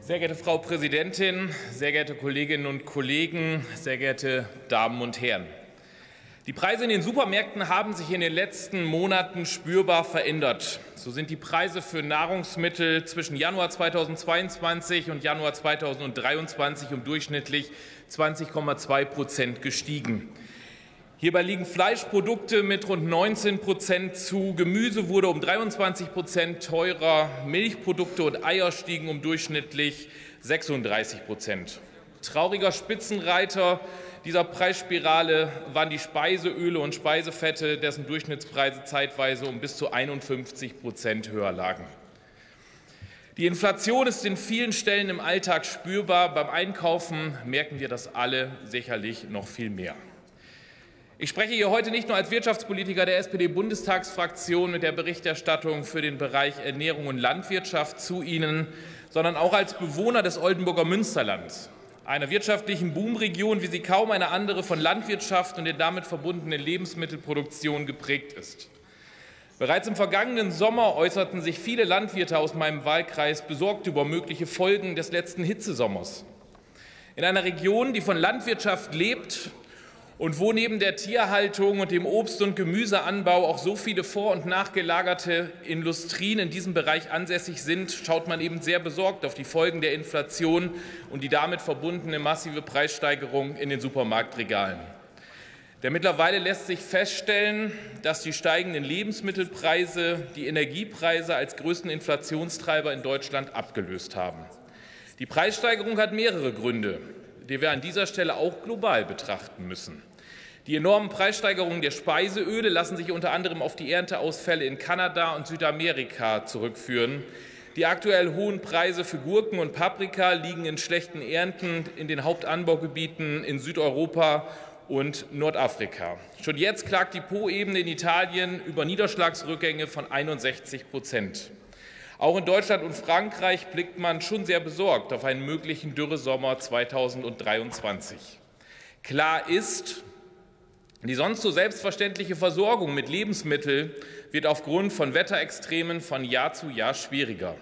Sehr geehrte Frau Präsidentin, sehr geehrte Kolleginnen und Kollegen, sehr geehrte Damen und Herren! Die Preise in den Supermärkten haben sich in den letzten Monaten spürbar verändert. So sind die Preise für Nahrungsmittel zwischen Januar 2022 und Januar 2023 um durchschnittlich 20,2 Prozent gestiegen. Hierbei liegen Fleischprodukte mit rund 19 Prozent zu, Gemüse wurde um 23 Prozent teurer, Milchprodukte und Eier stiegen um durchschnittlich 36 Prozent. Trauriger Spitzenreiter dieser Preisspirale waren die Speiseöle und Speisefette, dessen Durchschnittspreise zeitweise um bis zu 51 Prozent höher lagen. Die Inflation ist in vielen Stellen im Alltag spürbar. Beim Einkaufen merken wir das alle sicherlich noch viel mehr. Ich spreche hier heute nicht nur als Wirtschaftspolitiker der SPD-Bundestagsfraktion mit der Berichterstattung für den Bereich Ernährung und Landwirtschaft zu Ihnen, sondern auch als Bewohner des Oldenburger Münsterlands, einer wirtschaftlichen Boomregion, wie sie kaum eine andere von Landwirtschaft und der damit verbundenen Lebensmittelproduktion geprägt ist. Bereits im vergangenen Sommer äußerten sich viele Landwirte aus meinem Wahlkreis besorgt über mögliche Folgen des letzten Hitzesommers. In einer Region, die von Landwirtschaft lebt und wo neben der Tierhaltung und dem Obst- und Gemüseanbau auch so viele vor- und nachgelagerte Industrien in diesem Bereich ansässig sind, schaut man eben sehr besorgt auf die Folgen der Inflation und die damit verbundene massive Preissteigerung in den Supermarktregalen. Denn mittlerweile lässt sich feststellen, dass die steigenden Lebensmittelpreise die Energiepreise als größten Inflationstreiber in Deutschland abgelöst haben. Die Preissteigerung hat mehrere Gründe, die wir an dieser Stelle auch global betrachten müssen. Die enormen Preissteigerungen der Speiseöle lassen sich unter anderem auf die Ernteausfälle in Kanada und Südamerika zurückführen. Die aktuell hohen Preise für Gurken und Paprika liegen in schlechten Ernten in den Hauptanbaugebieten in Südeuropa und Nordafrika. Schon jetzt klagt die Po-Ebene in Italien über Niederschlagsrückgänge von 61 Prozent. Auch in Deutschland und Frankreich blickt man schon sehr besorgt auf einen möglichen Dürresommer 2023. Klar ist, die sonst so selbstverständliche Versorgung mit Lebensmitteln wird aufgrund von Wetterextremen von Jahr zu Jahr schwieriger.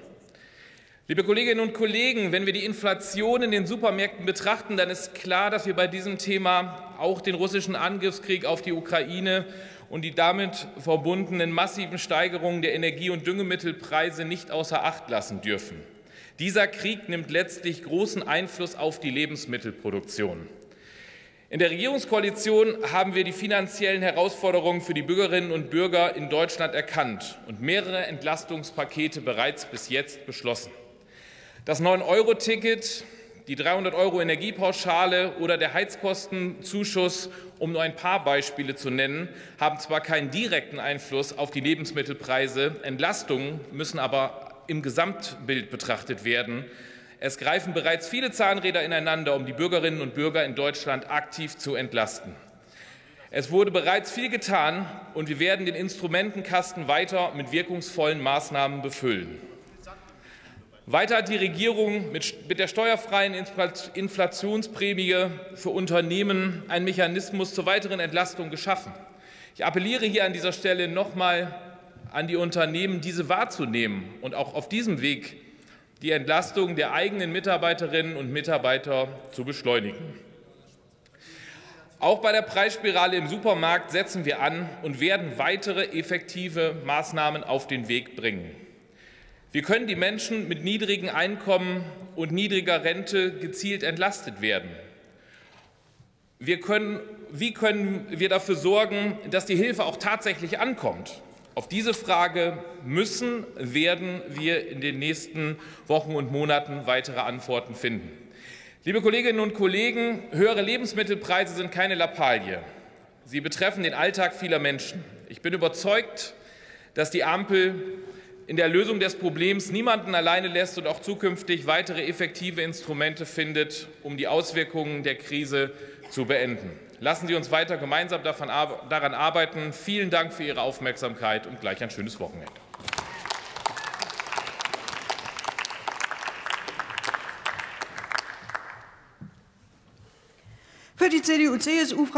Liebe Kolleginnen und Kollegen, wenn wir die Inflation in den Supermärkten betrachten, dann ist klar, dass wir bei diesem Thema auch den russischen Angriffskrieg auf die Ukraine und die damit verbundenen massiven Steigerungen der Energie- und Düngemittelpreise nicht außer Acht lassen dürfen. Dieser Krieg nimmt letztlich großen Einfluss auf die Lebensmittelproduktion. In der Regierungskoalition haben wir die finanziellen Herausforderungen für die Bürgerinnen und Bürger in Deutschland erkannt und mehrere Entlastungspakete bereits bis jetzt beschlossen. Das 9-Euro-Ticket, die 300 Euro Energiepauschale oder der Heizkostenzuschuss, um nur ein paar Beispiele zu nennen, haben zwar keinen direkten Einfluss auf die Lebensmittelpreise, Entlastungen müssen aber im Gesamtbild betrachtet werden. Es greifen bereits viele Zahnräder ineinander, um die Bürgerinnen und Bürger in Deutschland aktiv zu entlasten. Es wurde bereits viel getan, und wir werden den Instrumentenkasten weiter mit wirkungsvollen Maßnahmen befüllen. Weiter hat die Regierung mit der steuerfreien Inflationsprämie für Unternehmen einen Mechanismus zur weiteren Entlastung geschaffen. Ich appelliere hier an dieser Stelle noch einmal an die Unternehmen, diese wahrzunehmen und auch auf diesem Weg die Entlastung der eigenen Mitarbeiterinnen und Mitarbeiter zu beschleunigen. Auch bei der Preisspirale im Supermarkt setzen wir an und werden weitere effektive Maßnahmen auf den Weg bringen. Wir können die Menschen mit niedrigen Einkommen und niedriger Rente gezielt entlastet werden. Wir können, wie können wir dafür sorgen, dass die Hilfe auch tatsächlich ankommt? Auf diese Frage müssen, werden wir in den nächsten Wochen und Monaten weitere Antworten finden. Liebe Kolleginnen und Kollegen, höhere Lebensmittelpreise sind keine Lappalie. Sie betreffen den Alltag vieler Menschen. Ich bin überzeugt, dass die Ampel in der Lösung des Problems niemanden alleine lässt und auch zukünftig weitere effektive Instrumente findet, um die Auswirkungen der Krise zu beenden. Lassen Sie uns weiter gemeinsam daran arbeiten. Vielen Dank für Ihre Aufmerksamkeit und gleich ein schönes Wochenende. Für die CDU-CSU-Fraktion